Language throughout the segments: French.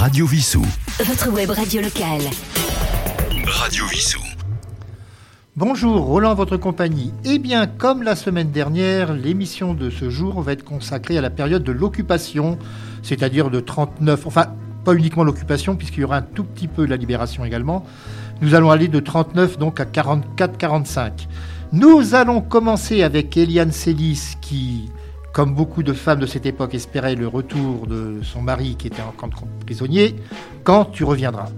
Radio Vissou. Votre web radio locale. Radio Vissou. Bonjour, Roland, votre compagnie. Eh bien, comme la semaine dernière, l'émission de ce jour va être consacrée à la période de l'occupation, c'est-à-dire de 39, enfin, pas uniquement l'occupation, puisqu'il y aura un tout petit peu la libération également. Nous allons aller de 39 donc à 44-45. Nous allons commencer avec Eliane Célis qui, comme beaucoup de femmes de cette époque, espérait le retour de son mari qui était en camp de prisonnier. Quand tu reviendras?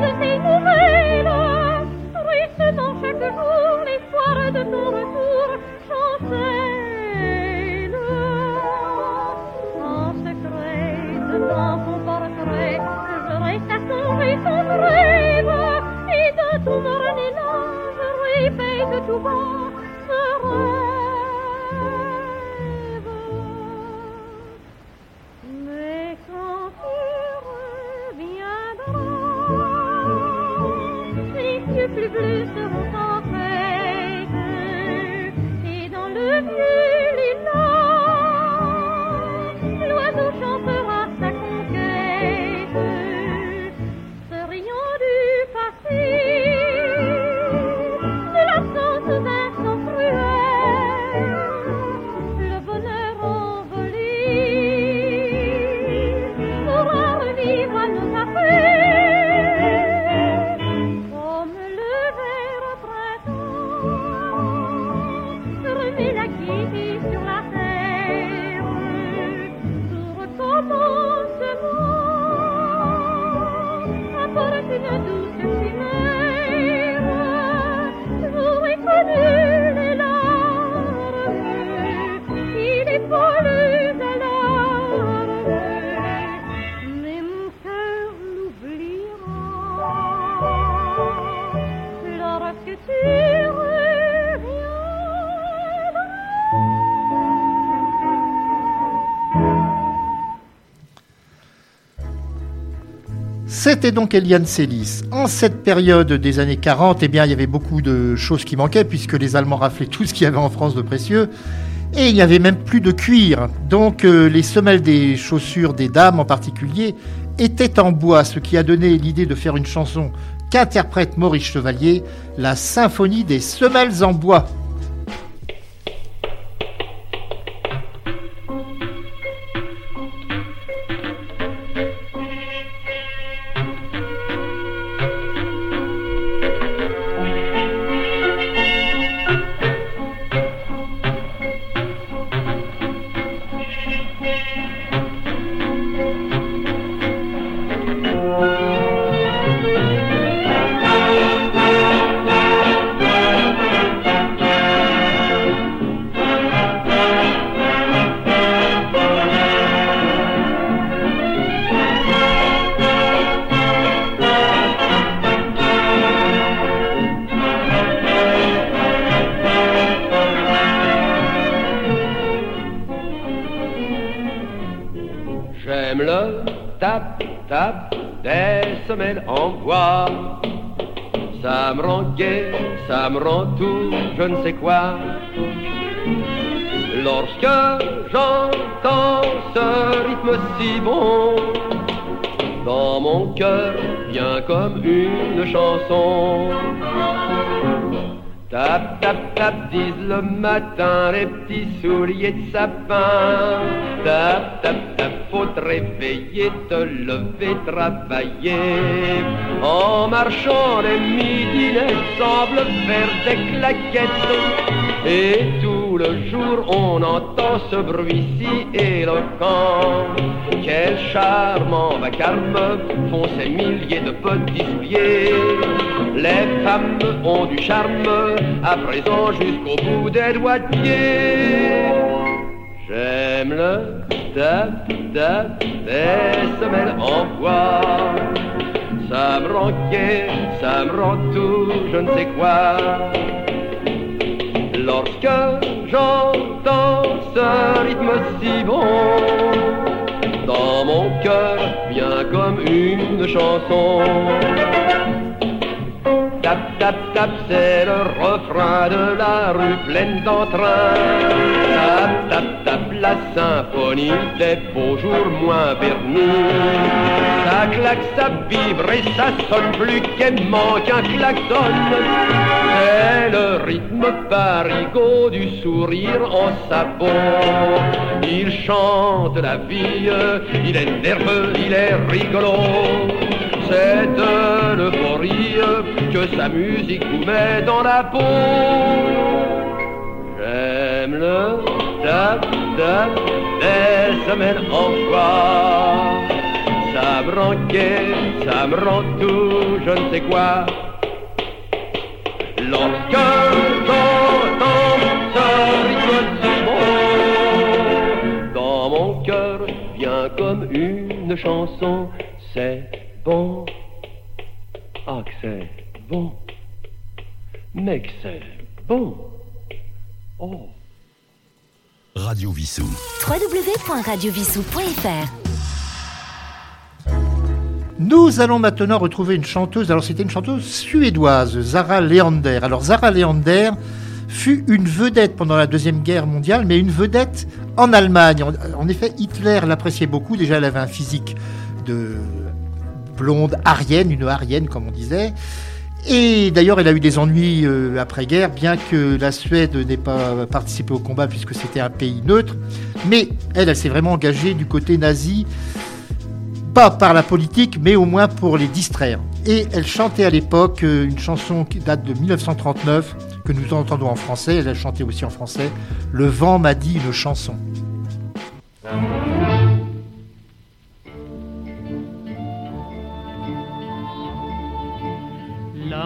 De tes nouvelles. Triste dans chaque jour l'espoir de ton retour, chancelle. En secret, devant ton portrait, je reste à songer ton rêve. Et de tout mon élan, je répète tout bas C'était donc Eliane Célis. En cette période des années 40, eh bien, il y avait beaucoup de choses qui manquaient puisque les Allemands raflaient tout ce qu'il y avait en France de précieux. Et il n'y avait même plus de cuir. Donc euh, les semelles des chaussures des dames en particulier étaient en bois, ce qui a donné l'idée de faire une chanson qu'interprète Maurice Chevalier, la symphonie des semelles en bois. Je ne sais quoi. Lorsque j'entends ce rythme si bon, dans mon cœur vient comme une chanson. Tap, tap, tap, disent le matin les petits souliers de sapin. Tap, tap, tap, faut te réveiller, te lever, travailler. En marchant, les midinets semblent faire des claquettes. Et tout le jour, on entend ce bruit si éloquent. Quel charmant vacarme font ces milliers de petits souliers. Les femmes ont du charme, à présent jusqu'au bout des doigts de. J'aime le tap tap des semelles en bois. Ça me rend ça me rend tout, je ne sais quoi. Lorsque j'entends ce rythme si bon, dans mon cœur vient comme une chanson. Tap, tap, tap, c'est le refrain de la rue pleine d'entrain. Tap, tap, tap, la symphonie des beaux jours moins vernis. Ça claque, ça vibre et ça sonne plus gaiement qu'un klaxon. C'est le rythme parigot du sourire en sabot. Il chante la vie, il est nerveux, il est rigolo. C'est de l'euphorie que sa musique vous met dans la peau. J'aime le des semaines en bois. Ça me rend ça me rend tout, je ne sais quoi. Lorsque j'entends ce si bon, dans mon cœur vient comme une chanson. C'est bon, ah que c'est bon, mais que c'est bon. Oh. Radio Vissou. www.radiovissou.fr Nous allons maintenant retrouver une chanteuse. Alors, c'était une chanteuse suédoise, Zara Leander. Alors, Zara Leander fut une vedette pendant la Deuxième Guerre mondiale, mais une vedette en Allemagne. En, effet, Hitler l'appréciait beaucoup. Déjà, elle avait un physique de blonde arienne, une arienne, comme on disait. Et d'ailleurs, elle a eu des ennuis euh, après-guerre, bien que la Suède n'ait pas participé au combat puisque c'était un pays neutre. Mais elle, elle s'est vraiment engagée du côté nazi pas par la politique, mais au moins pour les distraire. Et elle chantait à l'époque euh, une chanson qui date de 1939, que nous entendons en français, elle a chanté aussi en français, Le vent m'a dit une chanson.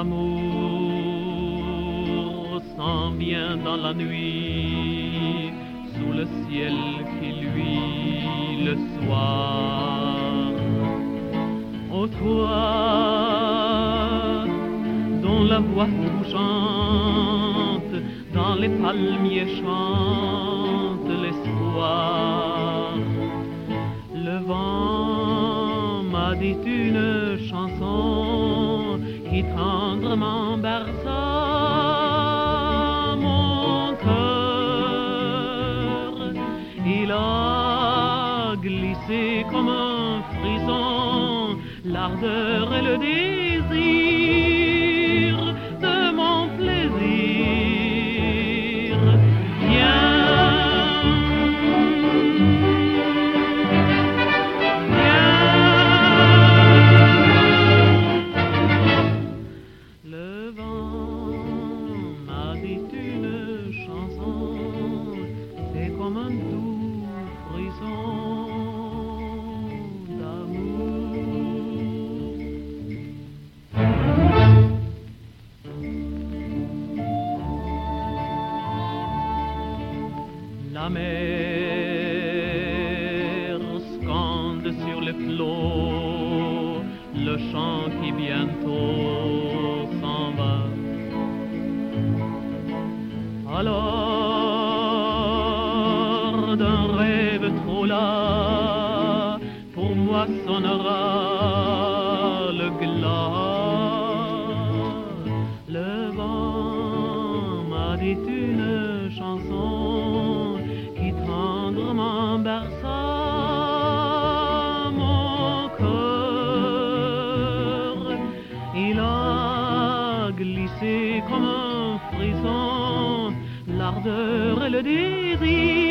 L'amour s'en vient dans la nuit, sous le ciel qui luit le soir. Ô toi, dont la voix touchante dans les palmiers chante l'ardeur et le désir le désir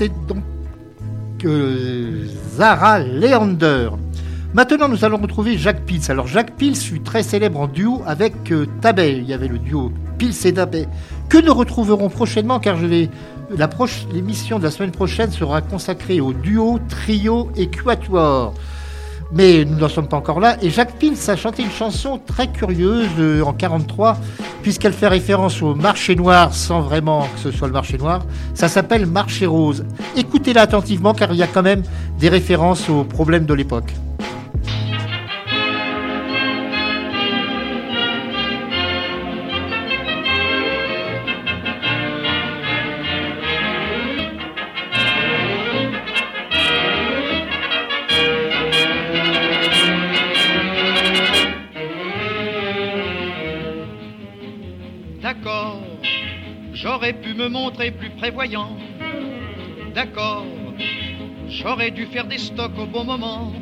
C'était donc euh, Zara Leander. Maintenant, nous allons retrouver Jacques Pils. Alors, Jacques Pils fut très célèbre en duo avec euh. Il y avait le duo Pils et Tabet, que nous retrouverons prochainement, car je vais- l'émission de la semaine prochaine sera consacrée au duo, trio et quatuor. Mais nous n'en sommes pas encore là. Et Jacques Pils a chanté une chanson très curieuse euh, en 43, puisqu'elle fait référence au marché noir sans vraiment que ce soit le marché noir. Ça s'appelle Marché rose. Écoutez-la attentivement car il y a quand même des références aux problèmes de l'époque. J'aurais dû faire des stocks au bon moment.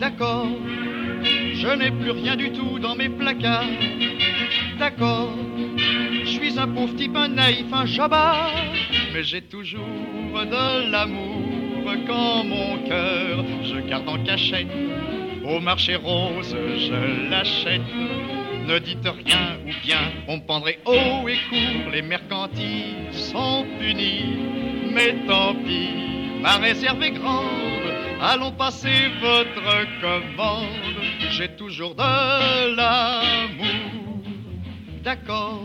D'accord, je n'ai plus rien du tout dans mes placards. D'accord, je suis un pauvre type, un naïf, un jabard. Mais j'ai toujours de l'amour quand mon cœur je garde en cachette. Au marché rose, je l'achète. Ne dites rien ou bien on pendrait haut et court. Les mercantiles sont punis, mais tant pis, ma réserve est grande. Allons passer votre commande. J'ai toujours de l'amour. D'accord,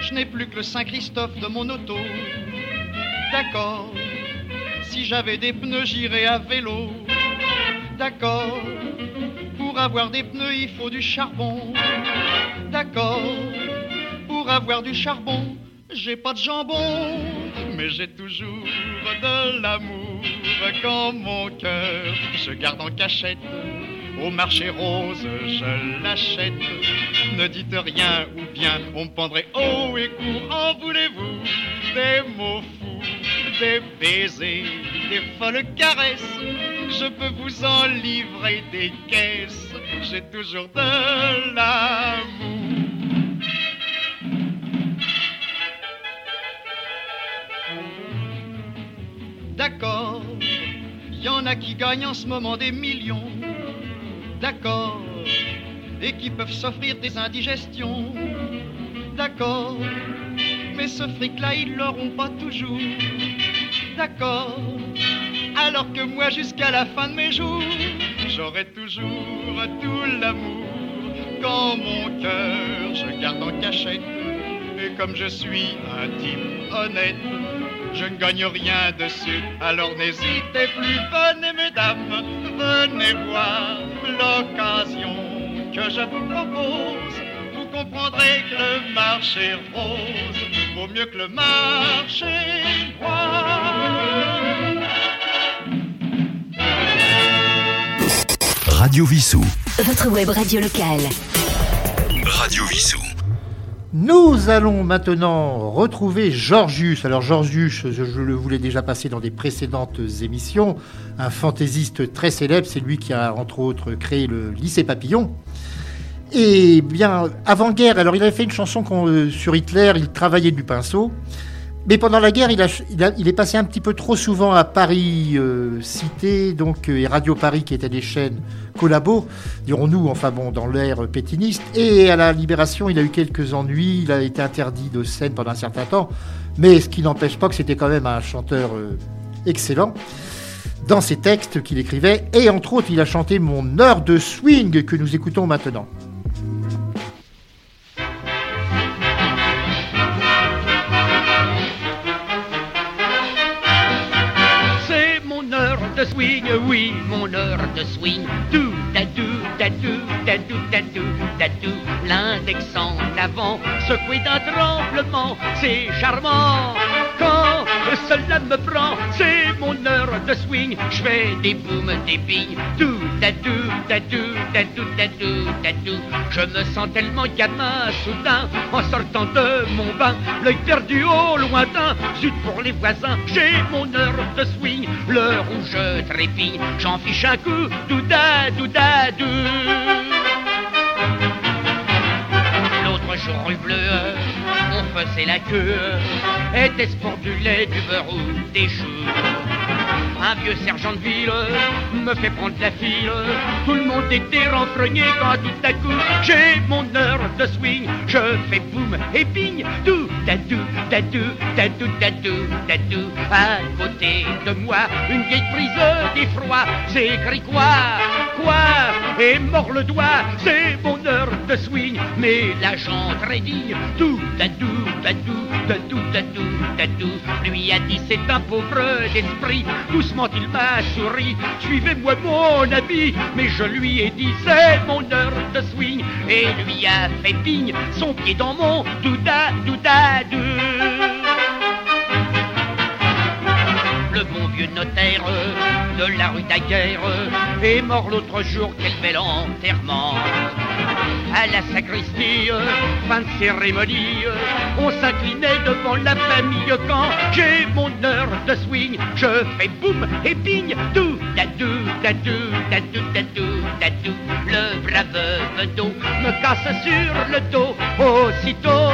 je n'ai plus que le Saint-Christophe de mon auto. D'accord, si j'avais des pneus, j'irais à vélo. D'accord, pour avoir des pneus, il faut du charbon. D'accord, pour avoir du charbon, j'ai pas de jambon, mais j'ai toujours de l'amour quand mon cœur je garde en cachette. Au marché rose, je l'achète. Ne dites rien ou bien on pendrait haut et court. En voulez-vous des mots fous, des baisers, des folles caresses? Je peux vous en livrer des caisses. J'ai toujours de l'amour. D'accord, il y en a qui gagnent en ce moment des millions. D'accord, et qui peuvent s'offrir des indigestions. D'accord, mais ce fric-là, ils l'auront pas toujours. D'accord, alors que moi, jusqu'à la fin de mes jours, j'aurai toujours tout l'amour. Quand mon cœur, je garde en cachette. Et comme je suis un type honnête, je ne gagne rien dessus. Alors n'hésitez plus, venez mesdames, venez voir l'occasion que je vous propose. Vous comprendrez que le marché rose vaut mieux que le marché noir. Radio Vissou. Votre web radio locale. Radio Vissou. Nous allons maintenant retrouver Georgius. Alors Georgius, je, le voulais déjà passer dans des précédentes émissions, un fantaisiste très célèbre, c'est lui qui a entre autres créé le lycée Papillon. Et bien, avant-guerre, alors il avait fait une chanson euh, sur Hitler, il travaillait du pinceau. Mais pendant la guerre, il, est passé un petit peu trop souvent à Paris euh, Cité, donc euh, et Radio Paris, qui étaient des chaînes collabos, dirons-nous, enfin bon, dans l'ère pétiniste. Et à la Libération, il a eu quelques ennuis. Il a été interdit de scène pendant un certain temps, mais ce qui n'empêche pas que c'était quand même un chanteur euh, excellent dans ses textes qu'il écrivait. Et entre autres, il a chanté Mon heure de swing que nous écoutons maintenant. De swing, oui, mon heure de swing. Dou, dadou, dadou, dadou, dadou, dadou. L'index en avant, secoué d'un tremblement, c'est charmant. Quand cela me prend, c'est mon heure de swing. Je fais des booms, des billes. Dou, dadou, dadou, dadou, dadou, dadou. Je me sens tellement gamin soudain en sortant de mon bain. L'œil perdu au lointain, zut pour les voisins. J'ai mon heure de swing, l'heure où je trépigne. J'en fiche un coup, douda, douda, dou. L'autre jour rue bleue, on faisait la queue. Était-ce pour du lait, du beurre ou des choux Un vieux sergent de ville me fait prendre la file. Tout le monde était renfrogné quand tout à coup j'ai mon heure de swing. Je fais boum et bing, dou, dadou, dadou, dadou, dadou, dadou. À côté de moi, une vieille prise d'effroi. C'est quoi? Et mord le doigt, c'est mon heure de swing. Mais l'agent très digne, dou, dadou, dadou, dadou, dadou, dadou. Lui a dit c'est un pauvre d'esprit. Doucement il m'a souri. Suivez-moi mon ami. Mais je lui ai dit c'est mon heure de swing. Et lui a fait pigne son pied dans mon douda, douda, dou. Le bon vieux notaire de la rue Daguerre est mort l'autre jour, quel bel enterrement. À la sacristie, fin de cérémonie, on s'inclinait devant la famille quand j'ai mon heure de swing. Je fais boum et bing, dou, dadou, dadou, dadou, dadou, dadou. Le brave vedeau me casse sur le dos aussitôt.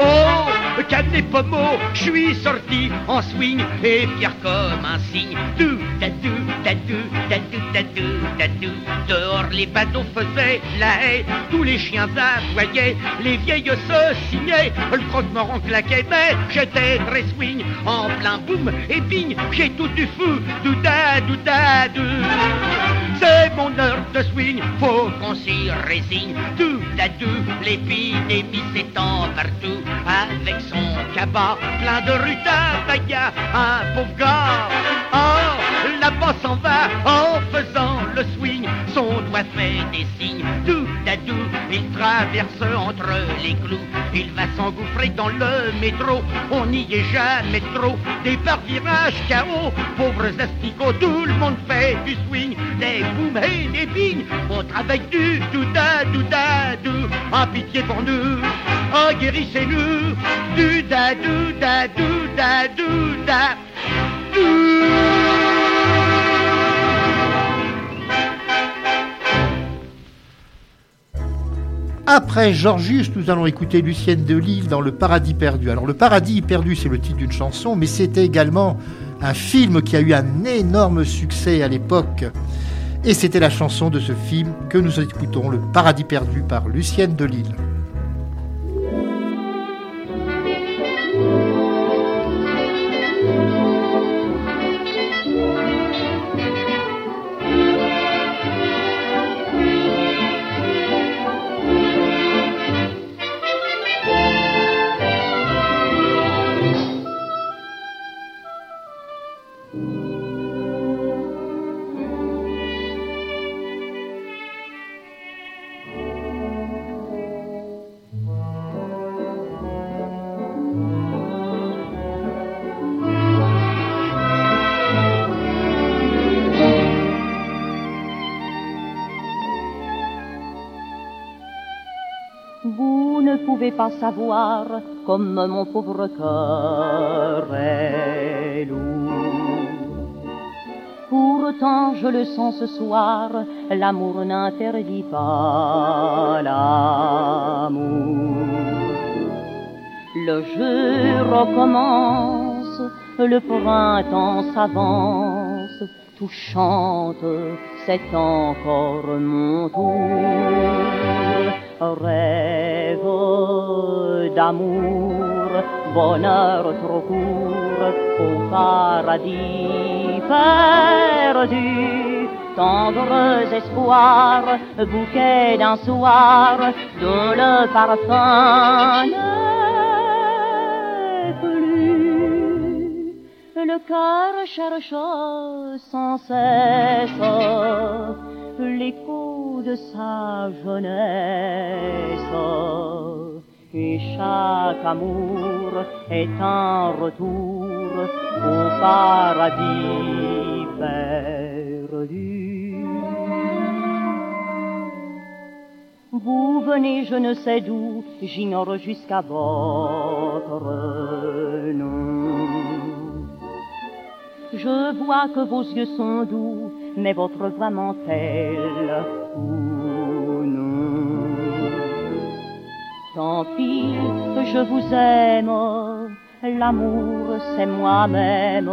Oh, canet pommeau, je suis sorti en swing et fier comme un cygne. Dou, dadou, dadou, dadou, dadou, dadou. Dehors les badauds faisaient la haie, tous les chiens aboyaient, les vieilles se signaient, le croque-mort claquait, mais j'étais très swing, en plein boum et bing, j'ai tout du fou, douda, douda, dou. C'est mon heure de swing, faut qu'on s'y résigne. Tout à tout, l'épidémie s'étend partout. Avec son cabas plein de rutabaga, un pauvre gars. Oh, là-bas s'en va en faisant le swing. Son doigt fait des signes. Tout à tout, il traverse entre les clous. Il va s'engouffrer dans le métro. On n'y est jamais trop. Des par virages chaos, pauvres asticots, tout le monde fait du swing, des boum et des bing. On travaille du douda, douda, dou. En pitié pour nous, oh guérissez-nous. Du da, du da, du da, Après Georgius, nous allons écouter Lucienne de Lille dans Le Paradis perdu. Alors, Le Paradis perdu, c'est le titre d'une chanson, mais c'était également un film qui a eu un énorme succès à l'époque. Et c'était la chanson de ce film que nous écoutons, Le Paradis perdu par Lucienne de Lille. Vous ne pouvez pas savoir comme mon pauvre cœur est lourd. Pourtant je le sens ce soir, l'amour n'interdit pas l'amour. Le jeu recommence, le printemps s'avance, tout chante, c'est encore mon tour. Rêve d'amour, bonheur trop court, au paradis perdu. Tendres espoirs, bouquet d'un soir, dont le parfum n'est plus. Le cœur cherche sans cesse l'écho de sa jeunesse. Et chaque amour est un retour au paradis perdu. Vous venez je ne sais d'où, j'ignore jusqu'à votre nom. Je vois que vos yeux sont doux, mais votre voix ment-elle Tant pis, je vous aime, l'amour c'est moi-même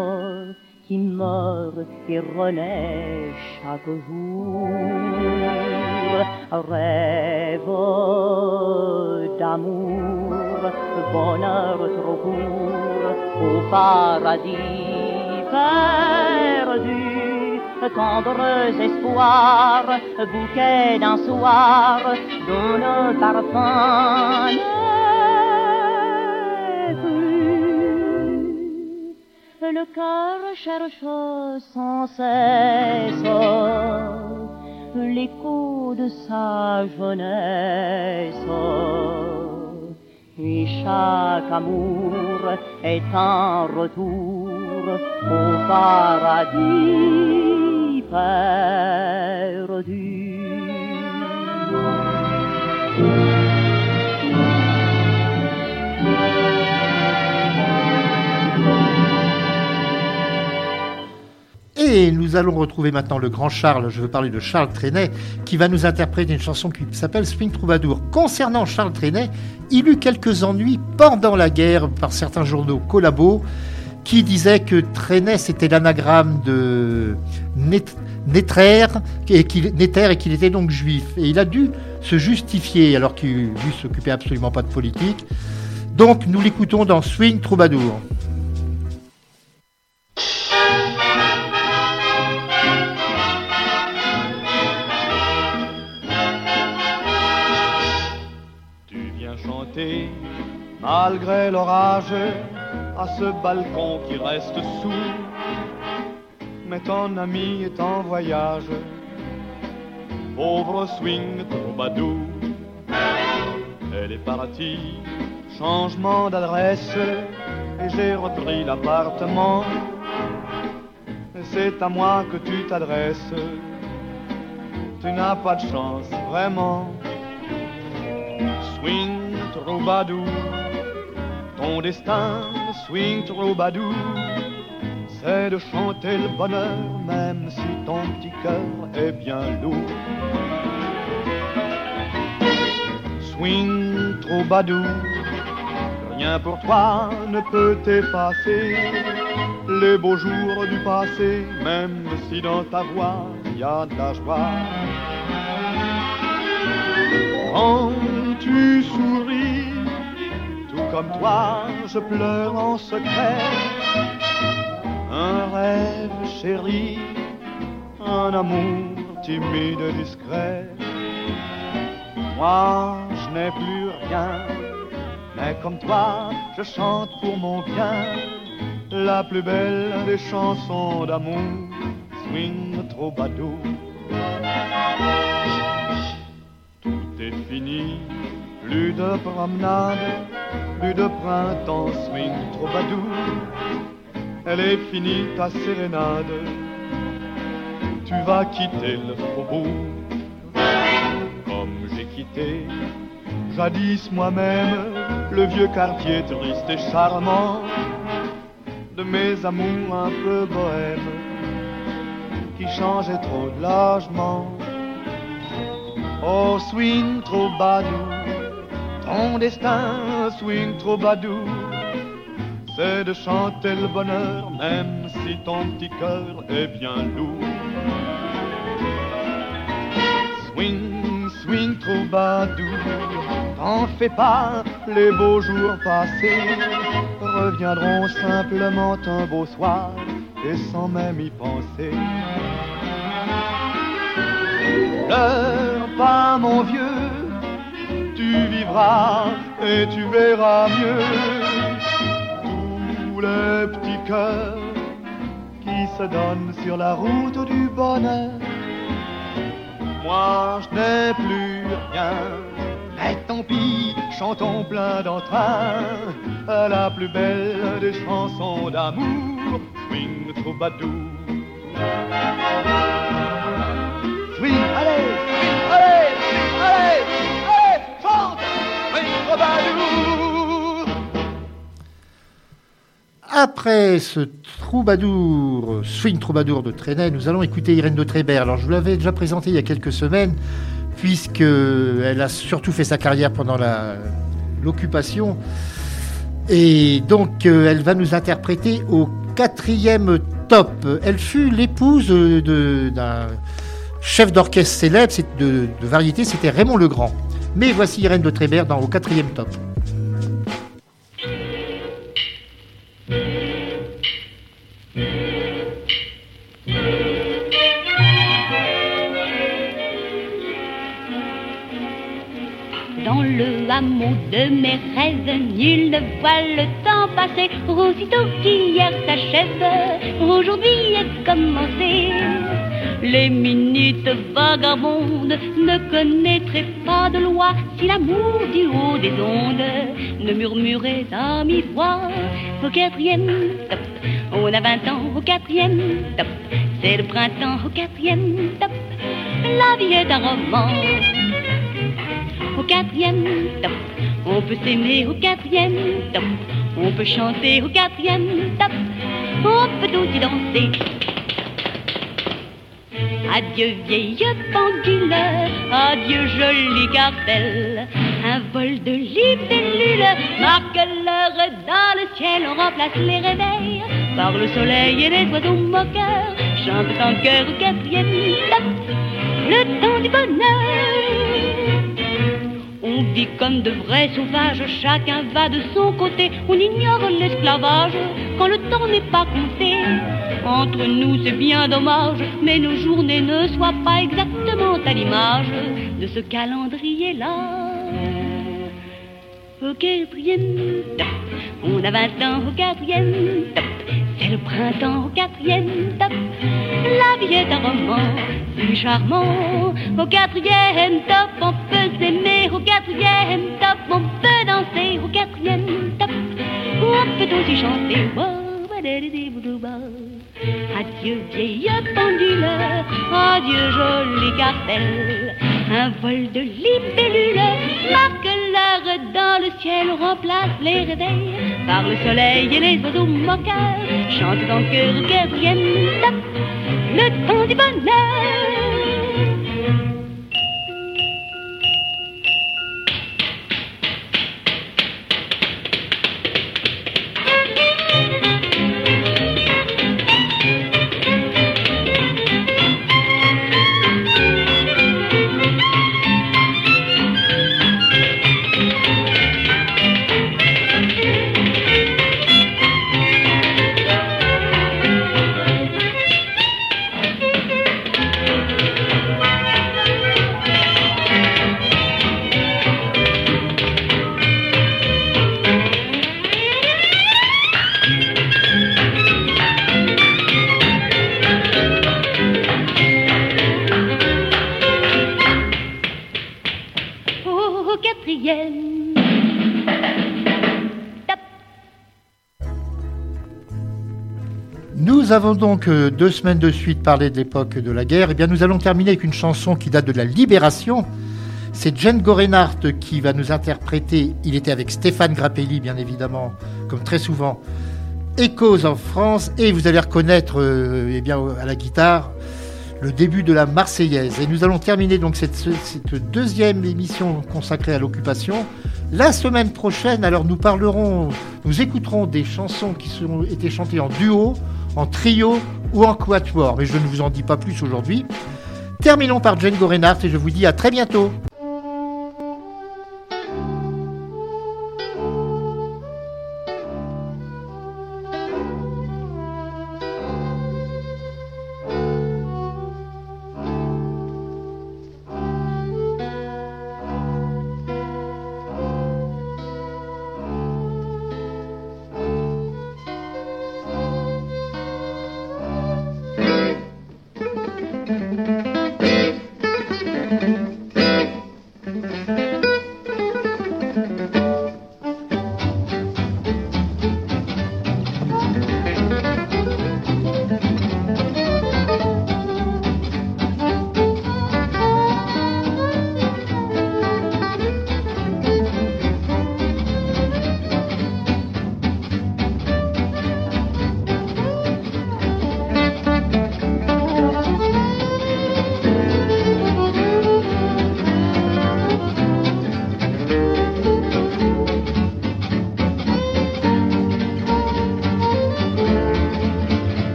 qui meurt et renaît chaque jour. Rêve d'amour, bonheur trop court, au paradis perdu. Tendres espoirs, bouquet d'un soir, dont le parfum n'est plus. Le cœur cherche sans cesse l'écho de sa jeunesse. Et chaque amour est un retour au paradis Et nous allons retrouver maintenant le grand Charles, je veux parler de Charles Trenet, qui va nous interpréter une chanson qui s'appelle Swing Troubadour. Concernant Charles Trenet, il eut quelques ennuis pendant la guerre par certains journaux collabos qui disaient que Trenet c'était l'anagramme de Néter et qu'il était donc juif. Et il a dû se justifier alors qu'il lui s'occupait absolument pas de politique. Donc nous l'écoutons dans Swing Troubadour. Tu viens chanter, malgré l'orage, à ce balcon qui reste sourd. Mais ton ami est en voyage, pauvre swing troubadour. Elle est partie, changement d'adresse, et j'ai repris l'appartement. C'est à moi que tu t'adresses, tu n'as pas de chance, vraiment swing troubadour. Ton destin, swing troubadour, c'est de chanter le bonheur, même si ton petit cœur est bien lourd. Swing troubadour, rien pour toi ne peut t'effacer les beaux jours du passé, même si dans ta voix il y a de la joie. Quand tu souris, comme toi, je pleure en secret. Un rêve chéri, un amour timide et discret. Moi, je n'ai plus rien, mais comme toi, je chante pour mon bien. La plus belle des chansons d'amour, swing troubadour. Tout est fini, plus de promenade, plus de printemps, swing troubadour. Elle est finie ta sérénade, tu vas quitter le faubourg. Comme j'ai quitté jadis moi-même le vieux quartier triste et charmant de mes amours un peu bohèmes qui changeaient trop de logement. Oh swing troubadour, Ton destin, swing troubadour, c'est de chanter le bonheur, même si ton petit cœur est bien lourd. Swing, swing troubadour, t'en fais pas, les beaux jours passés reviendront simplement un beau soir et sans même y penser. Pleure pas mon vieux, tu vivras et tu verras mieux tous les petits cœurs qui se donnent sur la route du bonheur. Moi je n'ai plus rien, mais tant pis, chantons plein d'entrain la plus belle des chansons d'amour, swing troubadour. Après ce troubadour, swing troubadour de Trenet, nous allons écouter Irène de Trébert. Alors, je vous l'avais déjà présenté il y a quelques semaines, puisqu'elle a surtout fait sa carrière pendant l'occupation. Et donc, euh, elle va nous interpréter au quatrième top. Elle fut l'épouse d'un chef d'orchestre célèbre de, de variété, c'était Raymond Legrand. Mais voici Irène de Trébert dans au quatrième top. Hameau de mes rêves, nul ne voit le temps passer. Aussitôt qu'hier s'achève, aujourd'hui est commencé. Les minutes vagabondes ne connaîtraient pas de loi si l'amour du haut des ondes ne murmurait à mi-voix. Au quatrième top, on a vingt ans au quatrième top. C'est le printemps au quatrième top. La vie est un roman quatrième top. On peut s'aimer au quatrième top. On peut chanter au quatrième top. On peut aussi danser. Adieu vieille pendule, adieu joli cartel. Un vol de libellule marque l'heure dans le ciel. On remplace les réveils par le soleil et les oiseaux moqueurs. Chante en cœur au quatrième top. Le temps du bonheur. On vit comme de vrais sauvages, chacun va de son côté. On ignore l'esclavage quand le temps n'est pas compté. Entre nous, c'est bien dommage, mais nos journées ne soient pas exactement à l'image de ce calendrier-là. Au quatrième top, on a vingt ans au quatrième top. C'est le printemps au quatrième top. La vie est un roman si charmant. Au quatrième top, on peut s'aimer. Au quatrième top, on peut danser. Au quatrième top, on peut aussi chanter. Adieu vieille pendule, adieu joli cartel. Un vol de libellule marque l'heure dans le ciel, remplace les réveils par le soleil et les oiseaux moqueurs. Chante en cœur top, le temps du bonheur. Avons donc euh, deux semaines de suite parlé de l'époque de la guerre. Et bien, nous allons terminer avec une chanson qui date de la Libération. C'est Jane Gorenhardt qui va nous interpréter. Il était avec Stéphane Grappelli, bien évidemment, comme très souvent. Échos en France. Et vous allez reconnaître, euh, eh bien, à la guitare, le début de la Marseillaise. Et nous allons terminer donc cette, cette deuxième émission consacrée à l'occupation, La semaine prochaine, alors nous parlerons, nous écouterons des chansons qui ont été chantées en duo, en trio ou en quatuor, mais je ne vous en dis pas plus aujourd'hui. Terminons par Django Reinhardt et je vous dis à très bientôt.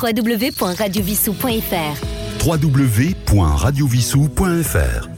www.radiovissou.fr www.radiovissou.fr